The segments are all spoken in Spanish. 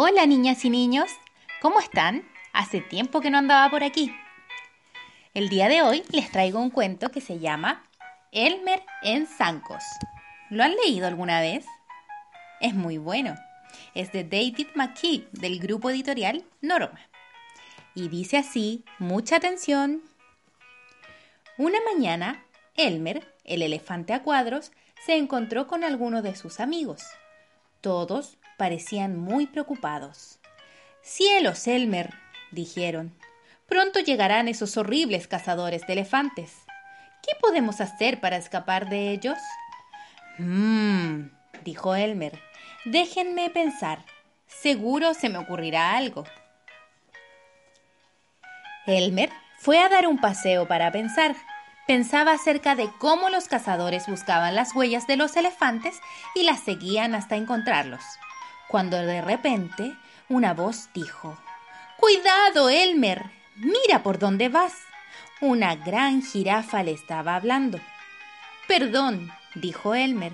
Hola niñas y niños, ¿cómo están? Hace tiempo que no andaba por aquí. El día de hoy les traigo un cuento que se llama Elmer en Zancos. ¿Lo han leído alguna vez? Es muy bueno. Es de David McKee del grupo editorial Norma. Y dice así, mucha atención. Una mañana, Elmer, el elefante a cuadros, se encontró con algunos de sus amigos. Todos parecían muy preocupados. Cielos, Elmer, dijeron. Pronto llegarán esos horribles cazadores de elefantes. ¿Qué podemos hacer para escapar de ellos? Mmm, dijo Elmer. Déjenme pensar. Seguro se me ocurrirá algo. Elmer fue a dar un paseo para pensar. Pensaba acerca de cómo los cazadores buscaban las huellas de los elefantes y las seguían hasta encontrarlos. Cuando de repente una voz dijo Cuidado, Elmer. Mira por dónde vas. Una gran jirafa le estaba hablando. Perdón, dijo Elmer.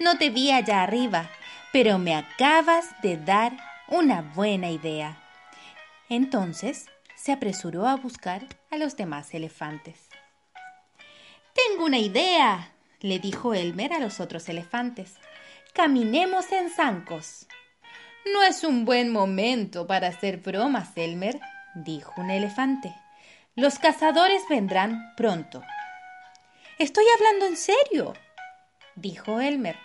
No te vi allá arriba, pero me acabas de dar una buena idea. Entonces se apresuró a buscar a los demás elefantes. Tengo una idea, le dijo Elmer a los otros elefantes. Caminemos en zancos. No es un buen momento para hacer bromas, Elmer, dijo un elefante. Los cazadores vendrán pronto. Estoy hablando en serio, dijo Elmer.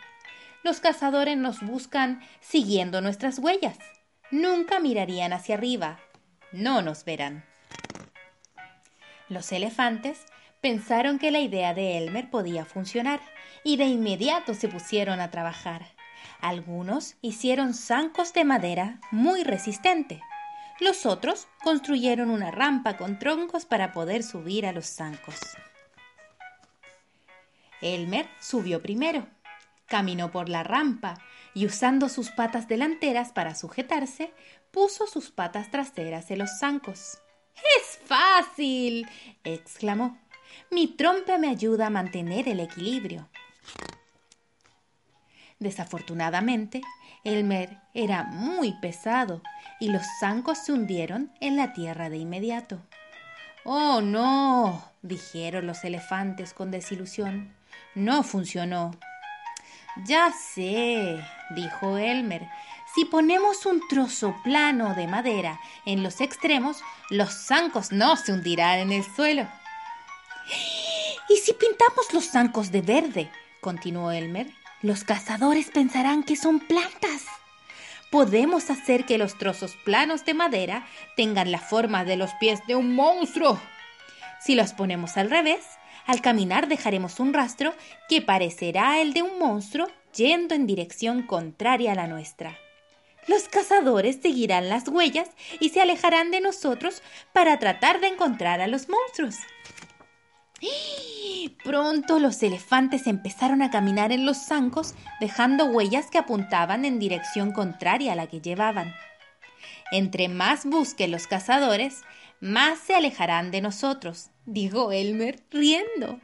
Los cazadores nos buscan siguiendo nuestras huellas. Nunca mirarían hacia arriba. No nos verán. Los elefantes pensaron que la idea de Elmer podía funcionar y de inmediato se pusieron a trabajar. Algunos hicieron zancos de madera muy resistente. Los otros construyeron una rampa con troncos para poder subir a los zancos. Elmer subió primero, caminó por la rampa y usando sus patas delanteras para sujetarse, puso sus patas traseras en los zancos. ¡Es fácil! exclamó. Mi trompa me ayuda a mantener el equilibrio. Desafortunadamente, Elmer era muy pesado y los zancos se hundieron en la tierra de inmediato. Oh, no, dijeron los elefantes con desilusión. No funcionó. Ya sé, dijo Elmer. Si ponemos un trozo plano de madera en los extremos, los zancos no se hundirán en el suelo. ¿Y si pintamos los zancos de verde? continuó Elmer. Los cazadores pensarán que son plantas. Podemos hacer que los trozos planos de madera tengan la forma de los pies de un monstruo. Si los ponemos al revés, al caminar dejaremos un rastro que parecerá el de un monstruo yendo en dirección contraria a la nuestra. Los cazadores seguirán las huellas y se alejarán de nosotros para tratar de encontrar a los monstruos. Pronto los elefantes empezaron a caminar en los zancos, dejando huellas que apuntaban en dirección contraria a la que llevaban. Entre más busquen los cazadores, más se alejarán de nosotros, dijo Elmer, riendo.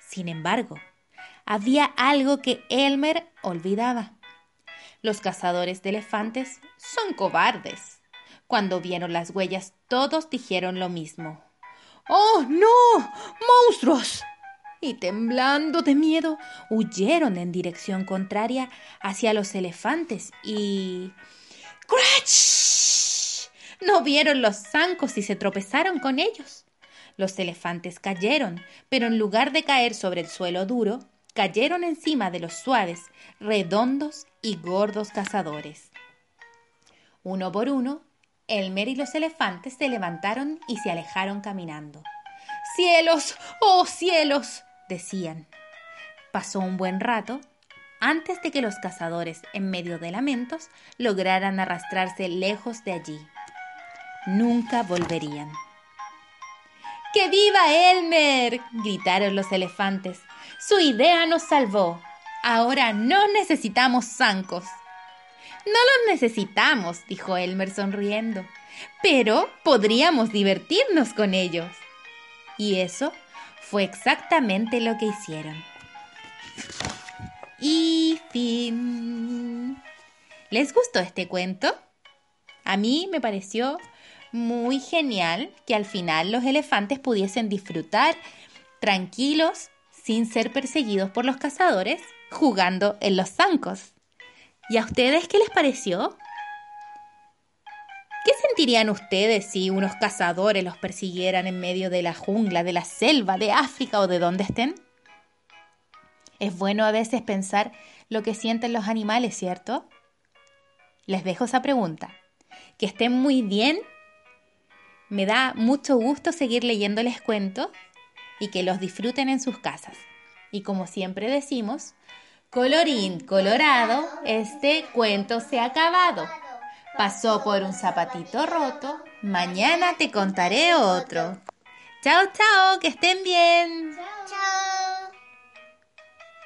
Sin embargo, había algo que Elmer olvidaba. Los cazadores de elefantes son cobardes. Cuando vieron las huellas, todos dijeron lo mismo. ¡Oh, no! ¡Monstruos! Y temblando de miedo, huyeron en dirección contraria hacia los elefantes y. ¡Crach! No vieron los zancos y se tropezaron con ellos. Los elefantes cayeron, pero en lugar de caer sobre el suelo duro, cayeron encima de los suaves, redondos y gordos cazadores. Uno por uno, Elmer y los elefantes se levantaron y se alejaron caminando. ¡Cielos! ¡Oh cielos! decían. Pasó un buen rato antes de que los cazadores, en medio de lamentos, lograran arrastrarse lejos de allí. Nunca volverían. ¡Que viva Elmer! gritaron los elefantes. Su idea nos salvó. Ahora no necesitamos zancos. No los necesitamos, dijo Elmer sonriendo, pero podríamos divertirnos con ellos. Y eso fue exactamente lo que hicieron. Y fin. ¿Les gustó este cuento? A mí me pareció muy genial que al final los elefantes pudiesen disfrutar tranquilos, sin ser perseguidos por los cazadores, jugando en los zancos. ¿Y a ustedes qué les pareció? ¿Qué sentirían ustedes si unos cazadores los persiguieran en medio de la jungla, de la selva, de África o de donde estén? Es bueno a veces pensar lo que sienten los animales, ¿cierto? Les dejo esa pregunta. Que estén muy bien. Me da mucho gusto seguir leyéndoles cuentos y que los disfruten en sus casas. Y como siempre decimos, Colorín colorado, este cuento se ha acabado. Pasó por un zapatito roto, mañana te contaré otro. Chao, chao, que estén bien. Chao.